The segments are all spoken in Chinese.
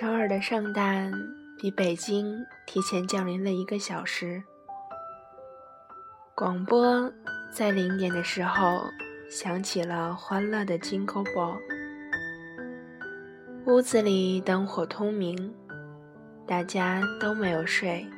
首尔的圣诞比北京提前降临了一个小时。广播在零点的时候响起了欢乐的 Jingle Bell。屋子里灯火通明，大家都没有睡，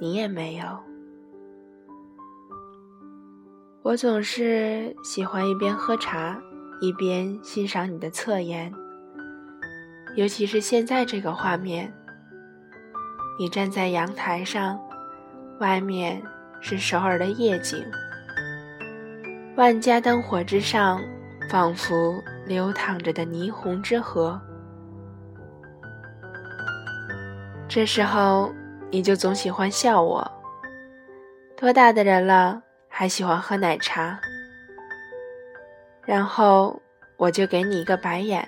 你也没有。我总是喜欢一边喝茶一边欣赏你的侧颜。尤其是现在这个画面，你站在阳台上，外面是首尔的夜景，万家灯火之上，仿佛流淌着的霓虹之河。这时候，你就总喜欢笑我，多大的人了还喜欢喝奶茶？然后我就给你一个白眼。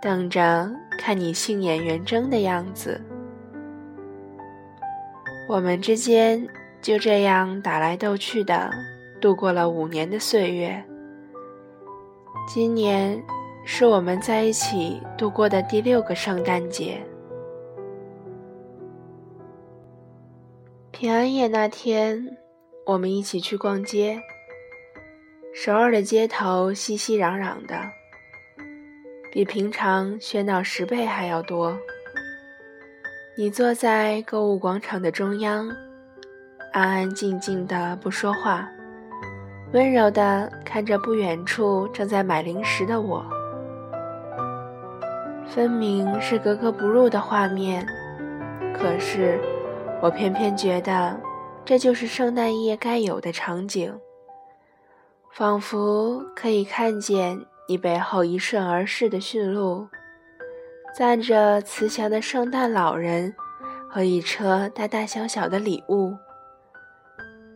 等着看你杏眼圆睁的样子。我们之间就这样打来斗去的度过了五年的岁月。今年是我们在一起度过的第六个圣诞节。平安夜那天，我们一起去逛街。首尔的街头熙熙攘攘的。比平常喧闹十倍还要多。你坐在购物广场的中央，安安静静的不说话，温柔的看着不远处正在买零食的我。分明是格格不入的画面，可是我偏偏觉得这就是圣诞夜该有的场景，仿佛可以看见。你背后一瞬而逝的驯鹿，载着慈祥的圣诞老人和一车大大小小的礼物。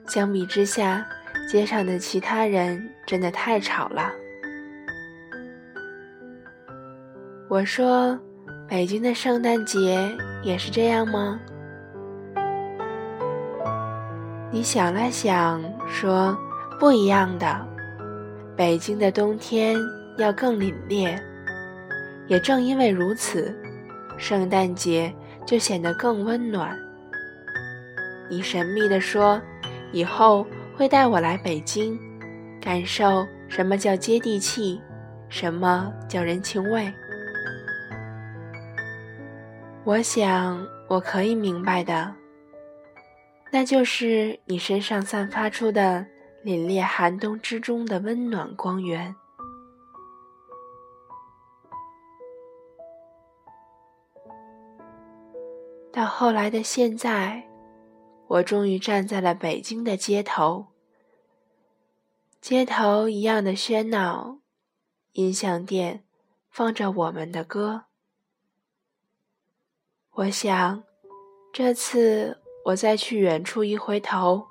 相比之下，街上的其他人真的太吵了。我说：“北京的圣诞节也是这样吗？”你想了想，说：“不一样的，北京的冬天。”要更凛冽，也正因为如此，圣诞节就显得更温暖。你神秘地说：“以后会带我来北京，感受什么叫接地气，什么叫人情味。”我想我可以明白的，那就是你身上散发出的凛冽寒冬之中的温暖光源。到后来的现在，我终于站在了北京的街头。街头一样的喧闹，音像店放着我们的歌。我想，这次我再去远处一回头，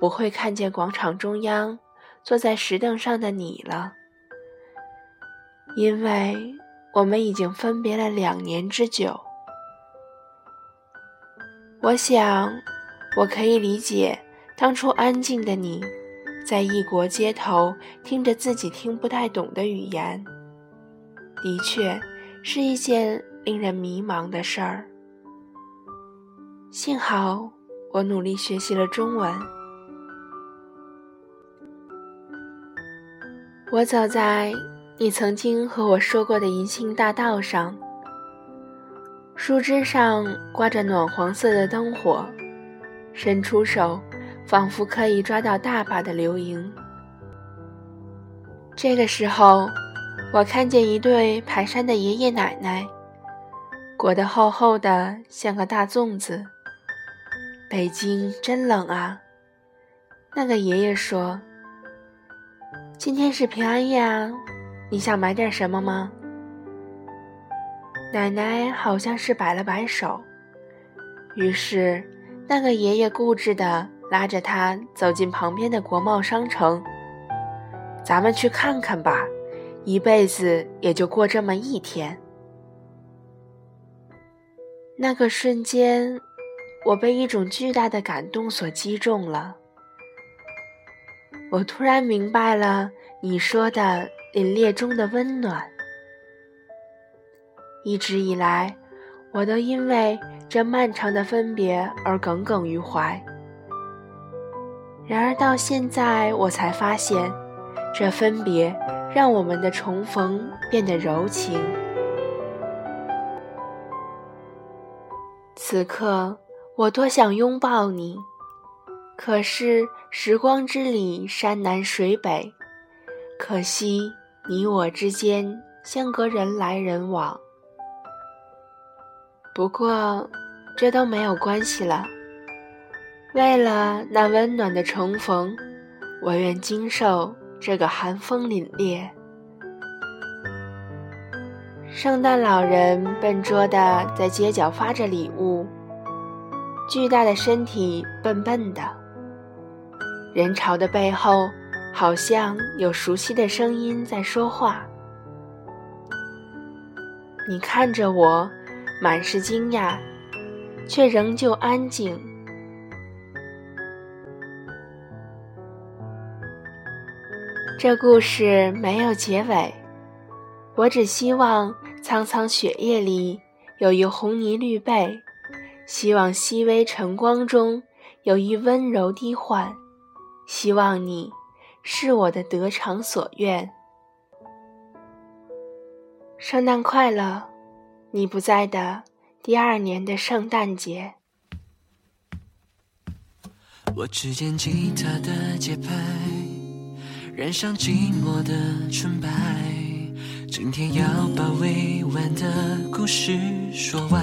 不会看见广场中央坐在石凳上的你了，因为我们已经分别了两年之久。我想，我可以理解当初安静的你，在异国街头听着自己听不太懂的语言，的确是一件令人迷茫的事儿。幸好我努力学习了中文。我走在你曾经和我说过的银杏大道上。树枝上挂着暖黄色的灯火，伸出手，仿佛可以抓到大把的流萤。这个时候，我看见一对排山的爷爷奶奶，裹得厚厚的，像个大粽子。北京真冷啊！那个爷爷说：“今天是平安夜啊，你想买点什么吗？”奶奶好像是摆了摆手，于是那个爷爷固执地拉着他走进旁边的国贸商城。咱们去看看吧，一辈子也就过这么一天。那个瞬间，我被一种巨大的感动所击中了。我突然明白了你说的凛冽中的温暖。一直以来，我都因为这漫长的分别而耿耿于怀。然而到现在，我才发现，这分别让我们的重逢变得柔情。此刻，我多想拥抱你，可是时光之里，山南水北，可惜你我之间相隔人来人往。不过，这都没有关系了。为了那温暖的重逢，我愿经受这个寒风凛冽。圣诞老人笨拙地在街角发着礼物，巨大的身体笨笨的。人潮的背后，好像有熟悉的声音在说话。你看着我，满是惊讶，却仍旧安静。这故事没有结尾，我只希望苍苍雪夜里有一红泥绿被，希望熹微晨光中有一温柔低唤，希望你是我的得偿所愿。圣诞快乐，你不在的第二年的圣诞节。我只见吉他的节拍。染上寂寞的纯白，今天要把未完的故事说完。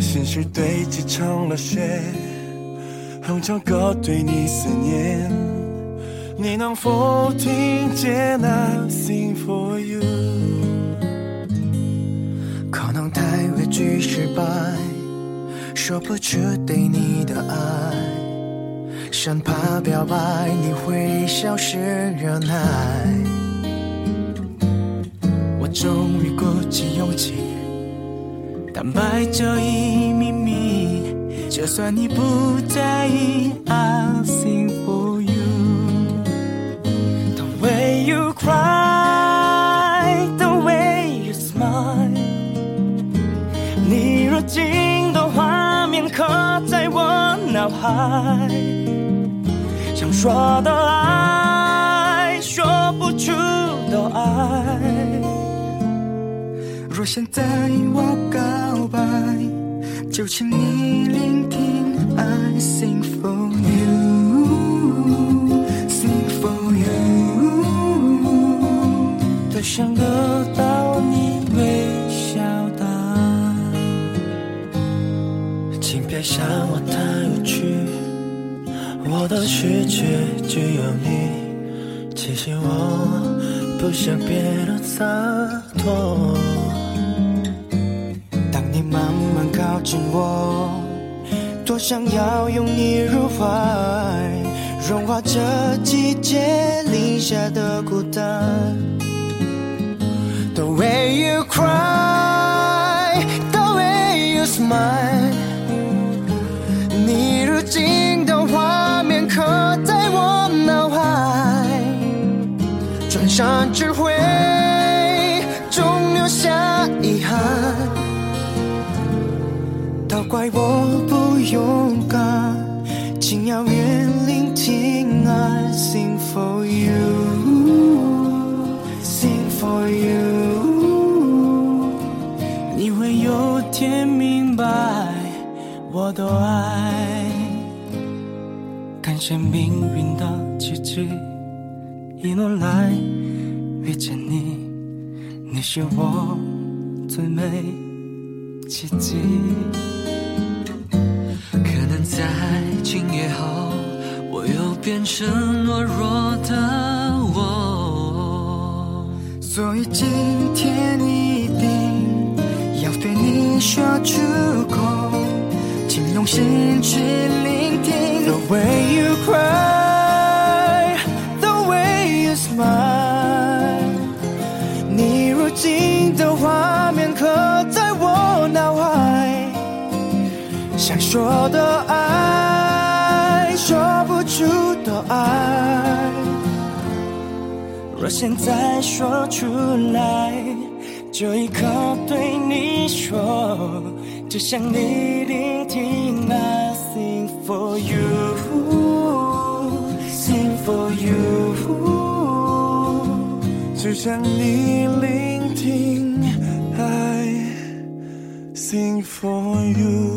心事堆积成了雪，哼着歌对你思念。你能否听见？I sing for you。太畏惧失败，说不出对你的爱。生怕表白你会消失忍耐，我终于鼓起勇气坦白这一秘密。就算你不在意，I'll sing 曾经的画面刻在我脑海。想说的爱，说不出的爱。若现在我告白，就请你想我太有趣。我的世界只有你，其实我不想变得洒脱。当你慢慢靠近我，多想要拥你入怀，融化这季节零下的孤单。转身只会终留下遗憾。都怪我不勇敢，竟要远聆听。I sing for you，sing for you，你会有天明白我的爱。感谢命运的奇迹，一路来遇见你，你是我最美奇迹。可能在今夜后，我又变成懦弱的我，所以今天一定要对你说出口，请用心去想说的爱，说不出的爱，若现在说出来，这一刻对你说，只想你聆听。I sing for you，sing for you，只想你聆听。I sing for you。